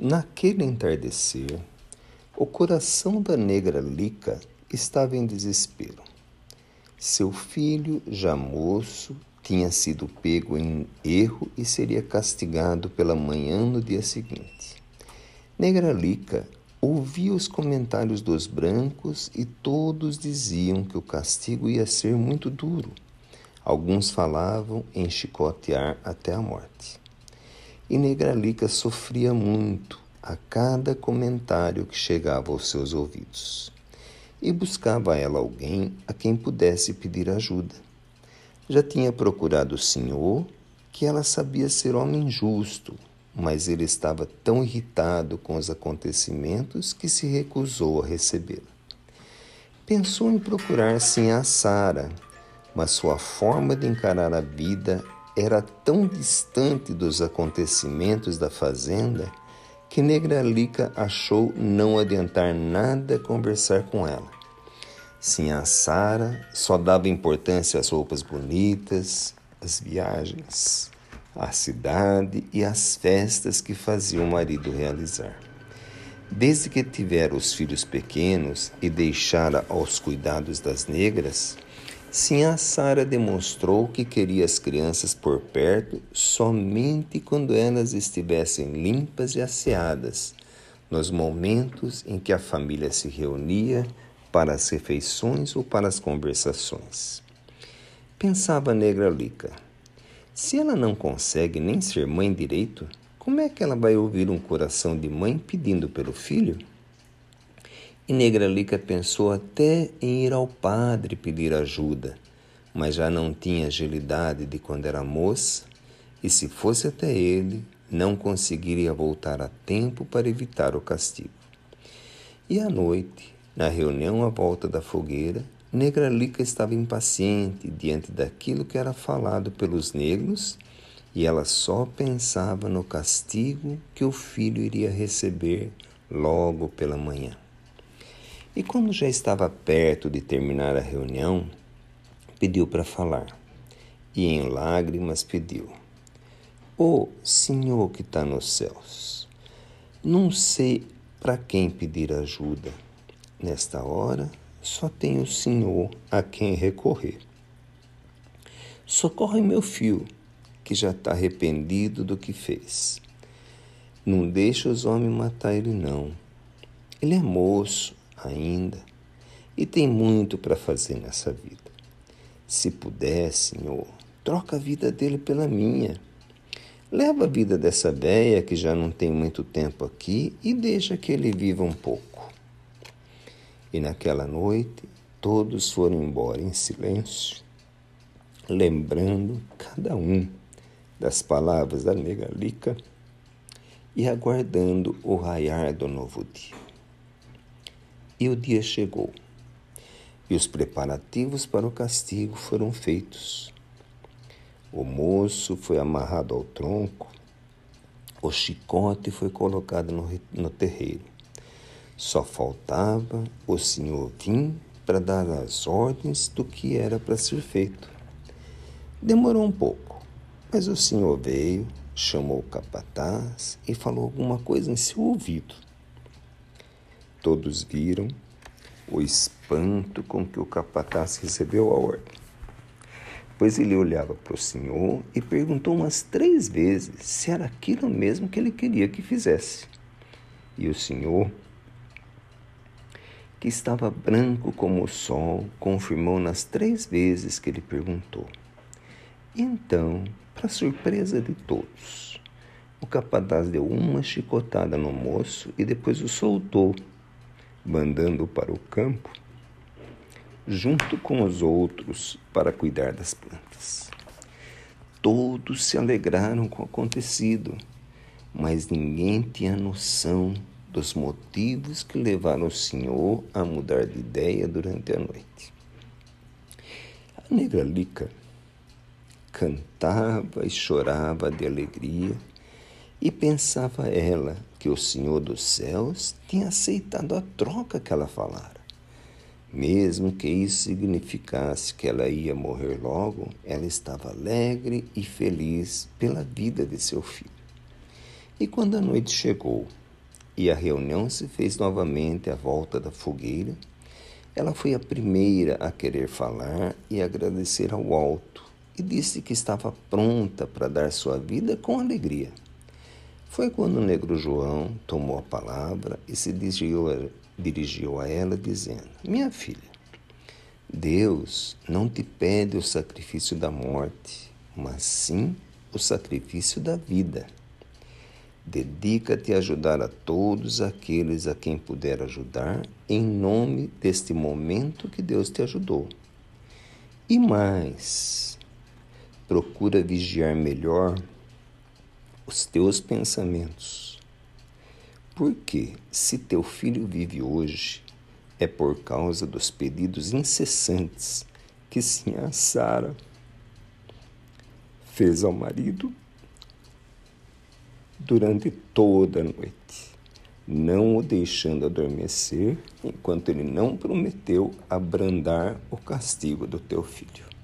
Naquele entardecer, o coração da negra Lica estava em desespero. Seu filho, já moço, tinha sido pego em erro e seria castigado pela manhã no dia seguinte. Negra Lica ouvia os comentários dos brancos e todos diziam que o castigo ia ser muito duro. Alguns falavam em chicotear até a morte. E Negralica sofria muito a cada comentário que chegava aos seus ouvidos. E buscava ela alguém a quem pudesse pedir ajuda. Já tinha procurado o Senhor, que ela sabia ser homem justo, mas ele estava tão irritado com os acontecimentos que se recusou a recebê-la. Pensou em procurar sim a Sara, mas sua forma de encarar a vida era tão distante dos acontecimentos da fazenda que Negralica achou não adiantar nada conversar com ela. Sim, a Sara só dava importância às roupas bonitas, às viagens, à cidade e às festas que fazia o marido realizar. Desde que tivera os filhos pequenos e deixara aos cuidados das negras, Sim, a Sara demonstrou que queria as crianças por perto somente quando elas estivessem limpas e asseadas, nos momentos em que a família se reunia para as refeições ou para as conversações. Pensava a negra Lica. Se ela não consegue nem ser mãe direito, como é que ela vai ouvir um coração de mãe pedindo pelo filho? E Negralica pensou até em ir ao padre pedir ajuda, mas já não tinha agilidade de quando era moça, e se fosse até ele, não conseguiria voltar a tempo para evitar o castigo. E à noite, na reunião à volta da fogueira, Negralica estava impaciente diante daquilo que era falado pelos negros e ela só pensava no castigo que o filho iria receber logo pela manhã. E quando já estava perto de terminar a reunião, pediu para falar. E em lágrimas pediu: Ô oh, Senhor que está nos céus, não sei para quem pedir ajuda. Nesta hora, só tenho o Senhor a quem recorrer. Socorre meu filho, que já está arrependido do que fez. Não deixe os homens matar ele, não. Ele é moço, ainda e tem muito para fazer nessa vida. Se puder, Senhor, troca a vida dele pela minha. Leva a vida dessa véia que já não tem muito tempo aqui e deixa que ele viva um pouco. E naquela noite, todos foram embora em silêncio, lembrando cada um das palavras da negalica e aguardando o raiar do novo dia. E o dia chegou, e os preparativos para o castigo foram feitos. O moço foi amarrado ao tronco, o chicote foi colocado no, no terreiro. Só faltava o senhor vir para dar as ordens do que era para ser feito. Demorou um pouco, mas o senhor veio, chamou o capataz e falou alguma coisa em seu ouvido. Todos viram o espanto com que o capataz recebeu a ordem. Pois ele olhava para o senhor e perguntou umas três vezes se era aquilo mesmo que ele queria que fizesse. E o senhor, que estava branco como o sol, confirmou nas três vezes que ele perguntou. Então, para surpresa de todos, o capataz deu uma chicotada no moço e depois o soltou mandando para o campo, junto com os outros, para cuidar das plantas. Todos se alegraram com o acontecido, mas ninguém tinha noção dos motivos que levaram o Senhor a mudar de ideia durante a noite. A negra Lica cantava e chorava de alegria e pensava ela que o Senhor dos céus tinha aceitado a troca que ela falara. Mesmo que isso significasse que ela ia morrer logo, ela estava alegre e feliz pela vida de seu filho. E quando a noite chegou e a reunião se fez novamente à volta da fogueira, ela foi a primeira a querer falar e agradecer ao alto e disse que estava pronta para dar sua vida com alegria. Foi quando o negro João tomou a palavra e se dirigiu a, dirigiu a ela, dizendo: Minha filha, Deus não te pede o sacrifício da morte, mas sim o sacrifício da vida. Dedica-te a ajudar a todos aqueles a quem puder ajudar, em nome deste momento que Deus te ajudou. E mais, procura vigiar melhor os teus pensamentos. Porque se teu filho vive hoje, é por causa dos pedidos incessantes que Sinha Sara fez ao marido durante toda a noite, não o deixando adormecer enquanto ele não prometeu abrandar o castigo do teu filho.